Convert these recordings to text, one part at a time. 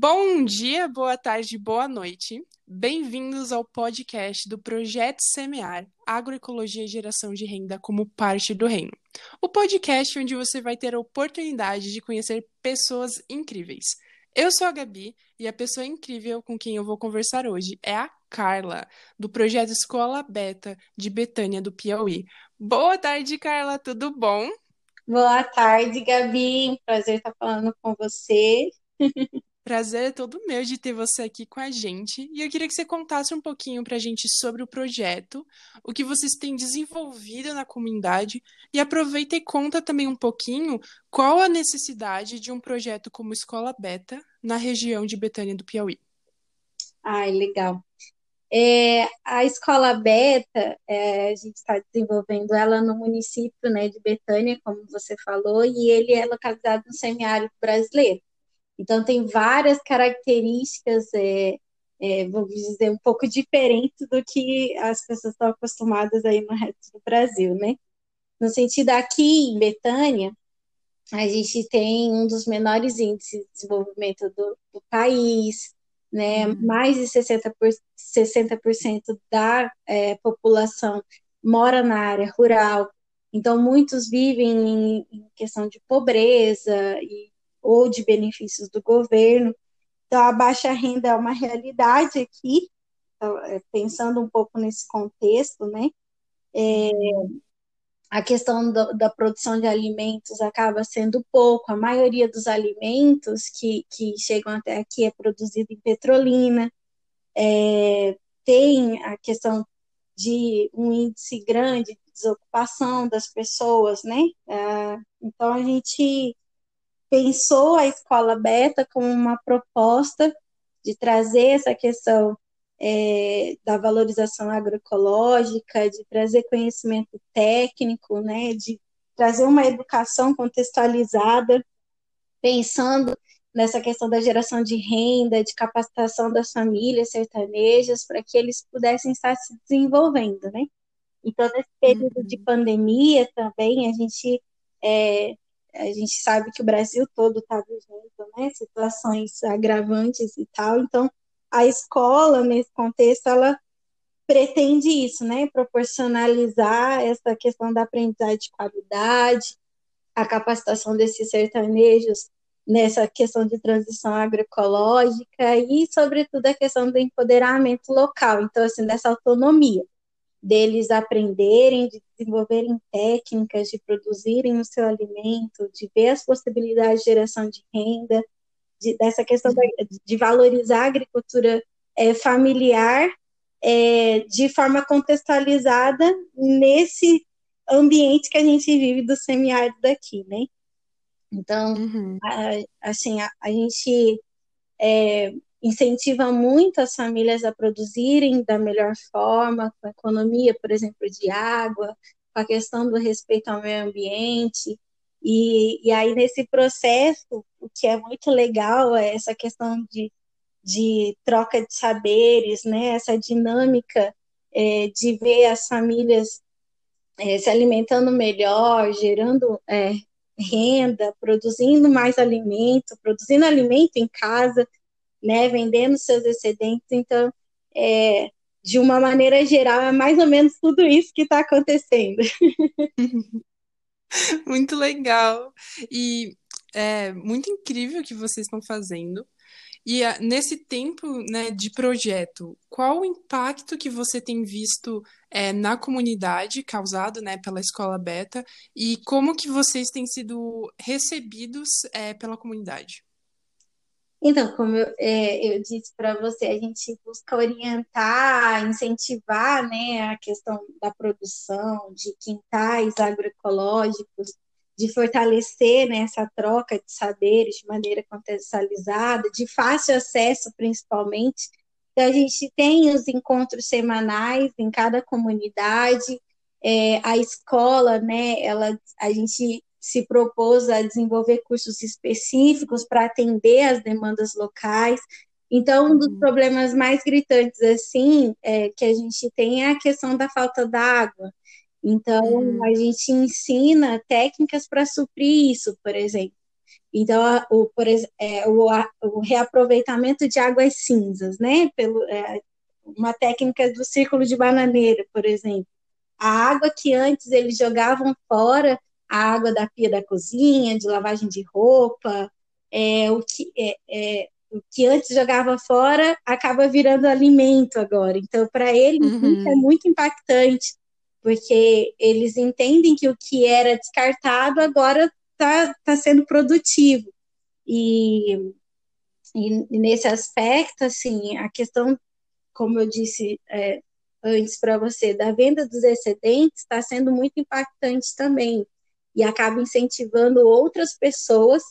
Bom dia, boa tarde, boa noite. Bem-vindos ao podcast do Projeto Semear Agroecologia e Geração de Renda como parte do reino. O podcast onde você vai ter a oportunidade de conhecer pessoas incríveis. Eu sou a Gabi e a pessoa incrível com quem eu vou conversar hoje é a Carla, do projeto Escola Beta de Betânia do Piauí. Boa tarde, Carla, tudo bom? Boa tarde, Gabi. Prazer estar falando com você. Prazer é todo meu de ter você aqui com a gente. E eu queria que você contasse um pouquinho para a gente sobre o projeto, o que vocês têm desenvolvido na comunidade e aproveita e conta também um pouquinho qual a necessidade de um projeto como Escola Beta na região de Betânia do Piauí. Ai, legal. É, a Escola Beta, é, a gente está desenvolvendo ela no município né, de Betânia, como você falou, e ele é localizado no semiárido brasileiro. Então, tem várias características, é, é, vamos dizer, um pouco diferentes do que as pessoas estão acostumadas aí no resto do Brasil, né? No sentido, aqui em Betânia, a gente tem um dos menores índices de desenvolvimento do, do país, né? Uhum. Mais de 60%, por, 60 da é, população mora na área rural, então muitos vivem em, em questão de pobreza e ou de benefícios do governo. Então, a baixa renda é uma realidade aqui, então, é, pensando um pouco nesse contexto, né? É, a questão do, da produção de alimentos acaba sendo pouco, a maioria dos alimentos que, que chegam até aqui é produzido em petrolina, é, tem a questão de um índice grande de desocupação das pessoas, né? É, então, a gente pensou a escola beta como uma proposta de trazer essa questão é, da valorização agroecológica, de trazer conhecimento técnico, né, de trazer uma educação contextualizada, pensando nessa questão da geração de renda, de capacitação das famílias sertanejas, para que eles pudessem estar se desenvolvendo, né? Então, nesse período de uhum. pandemia também, a gente é, a gente sabe que o Brasil todo está vivendo né, situações agravantes e tal, então a escola, nesse contexto, ela pretende isso, né, proporcionalizar essa questão da aprendizagem de qualidade, a capacitação desses sertanejos nessa questão de transição agroecológica e, sobretudo, a questão do empoderamento local, então, assim, dessa autonomia deles aprenderem, de desenvolverem técnicas, de produzirem o seu alimento, de ver as possibilidades de geração de renda, de, dessa questão da, de valorizar a agricultura é, familiar é, de forma contextualizada nesse ambiente que a gente vive do semiárido daqui, né? Então, uhum. a, assim, a, a gente é, incentiva muito as famílias a produzirem da melhor forma, com a economia, por exemplo, de água, com a questão do respeito ao meio ambiente. E, e aí, nesse processo, o que é muito legal é essa questão de, de troca de saberes, né? essa dinâmica é, de ver as famílias é, se alimentando melhor, gerando é, renda, produzindo mais alimento, produzindo alimento em casa né, vendendo seus excedentes. Então, é, de uma maneira geral, é mais ou menos tudo isso que está acontecendo. Muito legal. E é muito incrível o que vocês estão fazendo. E ah, nesse tempo né, de projeto, qual o impacto que você tem visto é, na comunidade causado né, pela Escola Beta e como que vocês têm sido recebidos é, pela comunidade? Então, como eu, é, eu disse para você, a gente busca orientar, incentivar né, a questão da produção de quintais agroecológicos, de fortalecer né, essa troca de saberes de maneira contextualizada, de fácil acesso, principalmente. Então, a gente tem os encontros semanais em cada comunidade, é, a escola, né, ela, a gente se propôs a desenvolver cursos específicos para atender as demandas locais. Então, um dos uhum. problemas mais gritantes assim é, que a gente tem é a questão da falta d'água. Então, uhum. a gente ensina técnicas para suprir isso, por exemplo. Então, o, por, é, o, o, reaproveitamento de águas cinzas, né? Pelo, é, uma técnica do círculo de bananeira, por exemplo. A água que antes eles jogavam fora, a água da pia da cozinha, de lavagem de roupa, é, o, que, é, é, o que antes jogava fora acaba virando alimento agora. Então, para eles, uhum. isso é muito impactante, porque eles entendem que o que era descartado agora está tá sendo produtivo. E, e, nesse aspecto, assim, a questão, como eu disse é, antes para você, da venda dos excedentes está sendo muito impactante também e acaba incentivando outras pessoas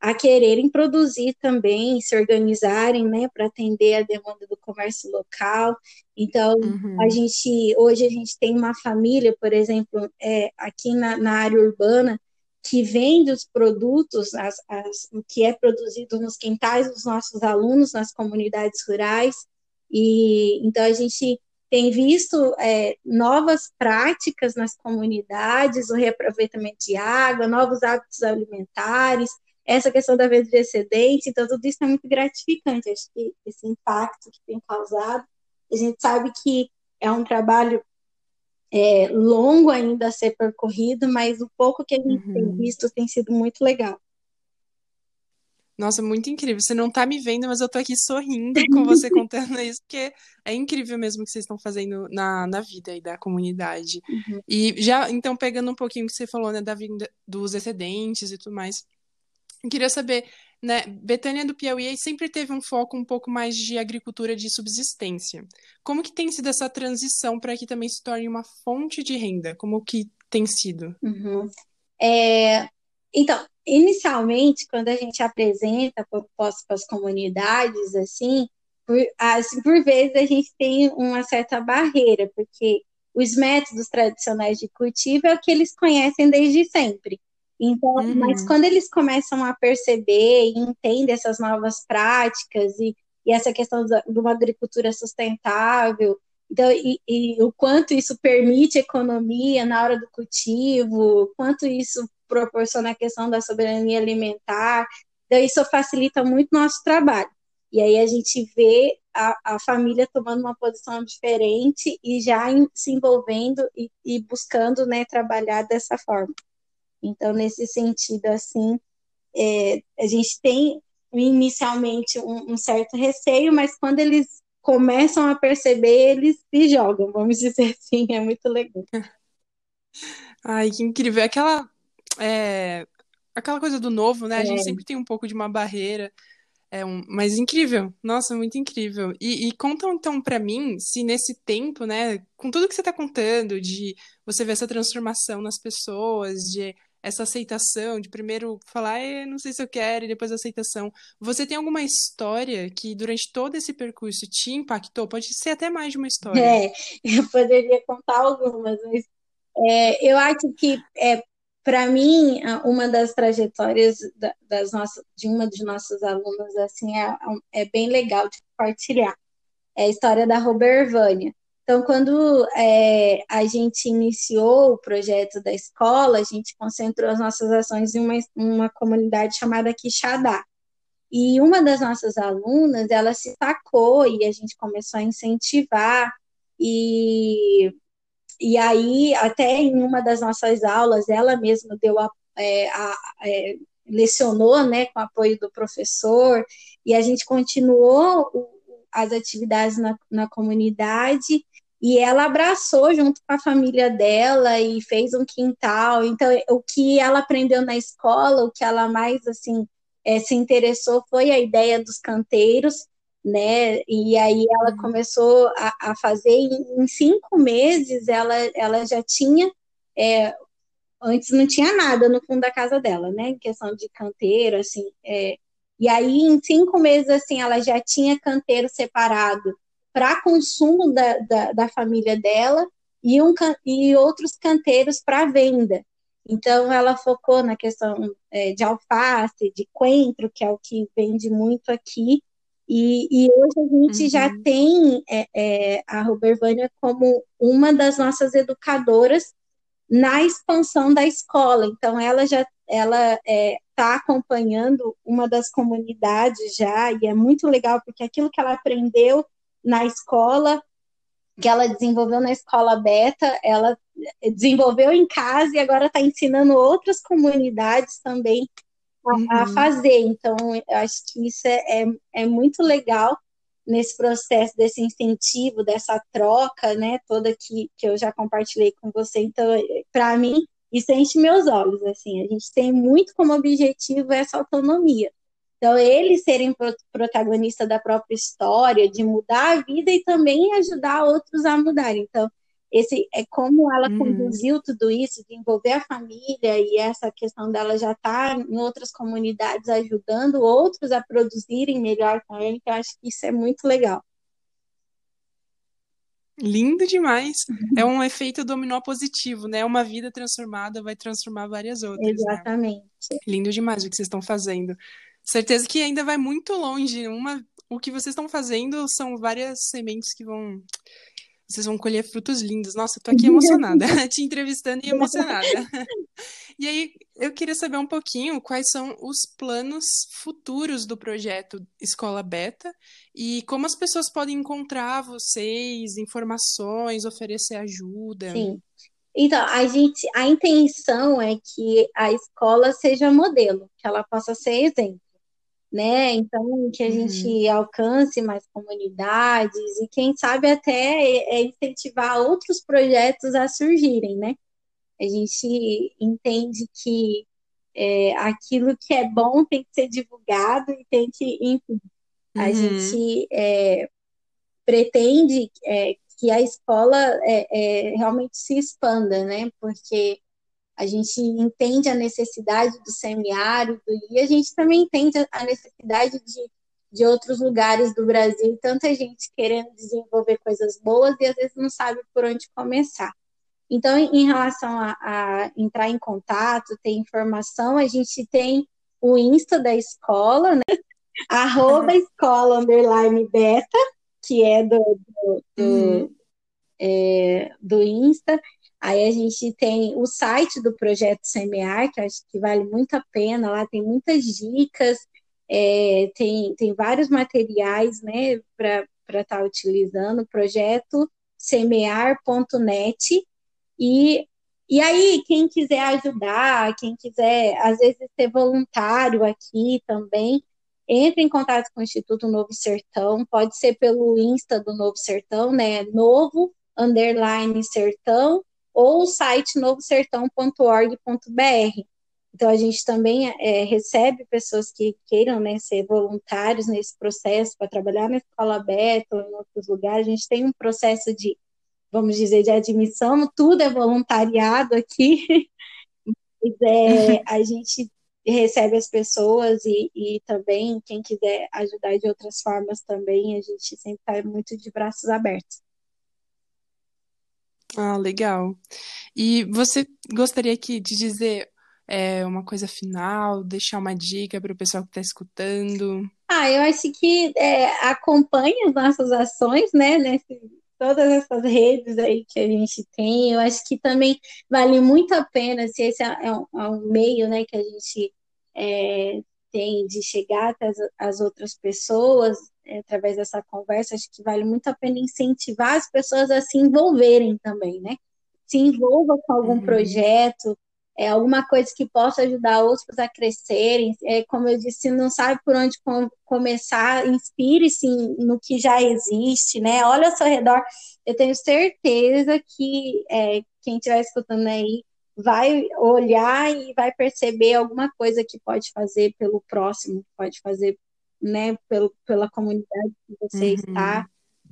a quererem produzir também, se organizarem, né, para atender a demanda do comércio local. Então, uhum. a gente hoje a gente tem uma família, por exemplo, é, aqui na, na área urbana, que vende os produtos, as, as, o que é produzido nos quintais dos nossos alunos, nas comunidades rurais. E então a gente tem visto é, novas práticas nas comunidades, o reaproveitamento de água, novos hábitos alimentares, essa questão da venda de excedente, então tudo isso é muito gratificante, acho que esse impacto que tem causado, a gente sabe que é um trabalho é, longo ainda a ser percorrido, mas o pouco que a gente uhum. tem visto tem sido muito legal. Nossa, muito incrível. Você não tá me vendo, mas eu tô aqui sorrindo com você contando isso, porque é incrível mesmo o que vocês estão fazendo na, na vida aí da comunidade. Uhum. E já, então, pegando um pouquinho o que você falou, né, da vinda dos excedentes e tudo mais, eu queria saber, né, Betânia do Piauí sempre teve um foco um pouco mais de agricultura de subsistência. Como que tem sido essa transição para que também se torne uma fonte de renda? Como que tem sido? Uhum. É, então, inicialmente, quando a gente apresenta propostas para as comunidades, assim, por, assim, por vezes a gente tem uma certa barreira, porque os métodos tradicionais de cultivo é o que eles conhecem desde sempre. Então, uhum. mas quando eles começam a perceber e entendem essas novas práticas e, e essa questão de uma agricultura sustentável, então, e, e, o quanto isso permite economia na hora do cultivo, quanto isso proporciona a questão da soberania alimentar, então isso facilita muito nosso trabalho. E aí a gente vê a, a família tomando uma posição diferente e já em, se envolvendo e, e buscando né, trabalhar dessa forma. Então, nesse sentido, assim, é, a gente tem inicialmente um, um, certo receio, mas quando eles começam a perceber, eles se jogam, vamos dizer assim, é muito legal. Ai, que incrível. Aquela, é, aquela coisa do novo, né? A gente é. sempre tem um pouco de uma barreira. É um, mas incrível, nossa, muito incrível. E, e conta então para mim se nesse tempo, né, com tudo que você está contando, de você ver essa transformação nas pessoas, de essa aceitação, de primeiro falar, não sei se eu quero, e depois aceitação. Você tem alguma história que durante todo esse percurso te impactou? Pode ser até mais de uma história. É, eu poderia contar algumas, mas é, eu acho que é, para mim uma das trajetórias das nossas, de uma de nossas alunas assim é, é bem legal de compartilhar. É a história da Robervânia. Então, quando é, a gente iniciou o projeto da escola, a gente concentrou as nossas ações em uma, uma comunidade chamada Quixadá. E uma das nossas alunas, ela se sacou e a gente começou a incentivar. E, e aí, até em uma das nossas aulas, ela mesma deu a, é, a, é, lecionou né, com apoio do professor, e a gente continuou as atividades na, na comunidade e ela abraçou junto com a família dela e fez um quintal. Então, o que ela aprendeu na escola, o que ela mais assim é, se interessou foi a ideia dos canteiros, né? E aí ela uhum. começou a, a fazer em, em, cinco meses. Ela, ela já tinha é, antes não tinha nada no fundo da casa dela, né? Em questão de canteiro, assim. É, e aí, em cinco meses, assim, ela já tinha canteiro separado para consumo da, da, da, família dela e, um, e outros canteiros para venda. Então, ela focou na questão é, de alface, de coentro, que é o que vende muito aqui. E, e hoje a gente uhum. já tem é, é, a Robervânia como uma das nossas educadoras na expansão da escola. Então, ela já ela está é, tá acompanhando uma das comunidades já, e é muito legal, porque aquilo que ela aprendeu na escola, que ela desenvolveu na escola beta, ela desenvolveu em casa e agora está ensinando outras comunidades também a, uhum. a, fazer. Então, eu acho que isso é, é, é muito legal nesse processo desse incentivo, dessa troca, né, toda que, que eu já compartilhei com você. Então, para mim, isso enche meus olhos, assim, a gente tem muito como objetivo essa autonomia. Então, eles serem protagonistas da própria história, de mudar a vida e também ajudar outros a mudar. Então, esse é como ela uhum. conduziu tudo isso, de envolver a família e essa questão dela já estar tá em outras comunidades ajudando outros a produzirem melhor também, que eu acho que isso é muito legal. Lindo demais. É um efeito dominó positivo, né? Uma vida transformada vai transformar várias outras. Né? Exatamente. Né? Lindo demais o que vocês estão fazendo. Certeza que ainda vai muito longe. Uma, o que vocês estão fazendo são várias sementes que vão vocês vão colher frutos lindos. Nossa, eu tô aqui emocionada, te entrevistando e emocionada. e aí, eu queria saber um pouquinho quais são os planos futuros do projeto Escola Beta e como as pessoas podem encontrar vocês, informações, oferecer ajuda. Sim. Então, a gente, a intenção é que a escola seja modelo, que ela possa ser exemplo né? Então, que a uhum. gente alcance mais comunidades e, quem sabe, até é, é incentivar outros projetos a surgirem, né? A gente entende que é, aquilo que é bom tem que ser divulgado e tem que, enfim, a uhum. gente é, pretende é, que a escola é, realmente se expanda, né? Porque a gente entende a necessidade do semiárido e a gente também entende a necessidade de, de outros lugares do Brasil, tanta gente querendo desenvolver coisas boas e às vezes não sabe por onde começar. Então, em relação a, a entrar em contato, ter informação, a gente tem o Insta da escola, né? Arroba escola underline beta, que é do, do, do, uhum. é, do Insta. Aí a gente tem o site do Projeto Semear, que acho que vale muito a pena, lá tem muitas dicas, é, tem, tem vários materiais né, para estar tá utilizando, projeto semear.net. E, e aí, quem quiser ajudar, quem quiser, às vezes, ser voluntário aqui também, entre em contato com o Instituto Novo Sertão, pode ser pelo Insta do Novo Sertão, né? Novo underline sertão ou o site novosertão.org.br. Então, a gente também é, recebe pessoas que queiram né, ser voluntários nesse processo para trabalhar na escola aberta ou em outros lugares. A gente tem um processo de, vamos dizer, de admissão, tudo é voluntariado aqui. Mas, é, a gente recebe as pessoas e, e também quem quiser ajudar de outras formas também, a gente sempre está muito de braços abertos. Ah, legal. E você gostaria aqui de dizer é, uma coisa final, deixar uma dica para o pessoal que está escutando? Ah, eu acho que é, acompanhe as nossas ações, né, nesse, todas essas redes aí que a gente tem. Eu acho que também vale muito a pena, se esse é um, é um meio, né, que a gente é, tem de chegar até as, as outras pessoas, é, através dessa conversa, acho que vale muito a pena incentivar as pessoas a se envolverem também, né? Se envolva com algum uhum. projeto, é, alguma coisa que possa ajudar outros a crescerem. É, como eu disse, não sabe por onde com, começar, inspire-se no que já existe, né? Olha ao seu redor. Eu tenho certeza que é, quem estiver escutando aí vai olhar e vai perceber alguma coisa que pode fazer pelo próximo, pode fazer né, pelo, pela comunidade que você uhum. está.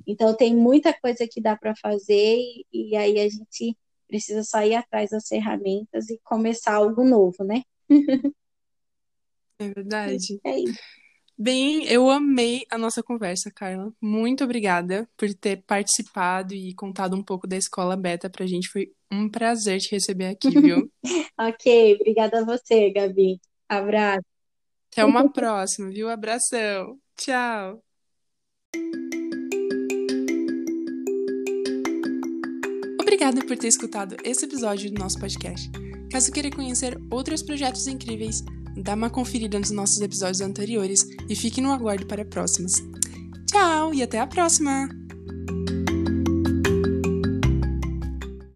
Então, tem muita coisa que dá para fazer, e, e, aí a gente precisa sair atrás das ferramentas e começar algo novo, né? É verdade. É isso. Bem, eu amei a nossa conversa, Carla. Muito obrigada por ter participado e contado um pouco da Escola Beta pra gente. Foi um prazer te receber aqui, viu? ok, obrigada a você, Gabi. Abraço. Até uma próxima, viu? Abração. Tchau. Obrigada por ter escutado esse episódio do nosso podcast. Caso queira conhecer outros projetos incríveis, dá uma conferida nos nossos episódios anteriores e fique no aguardo para próximos. Tchau e até a próxima!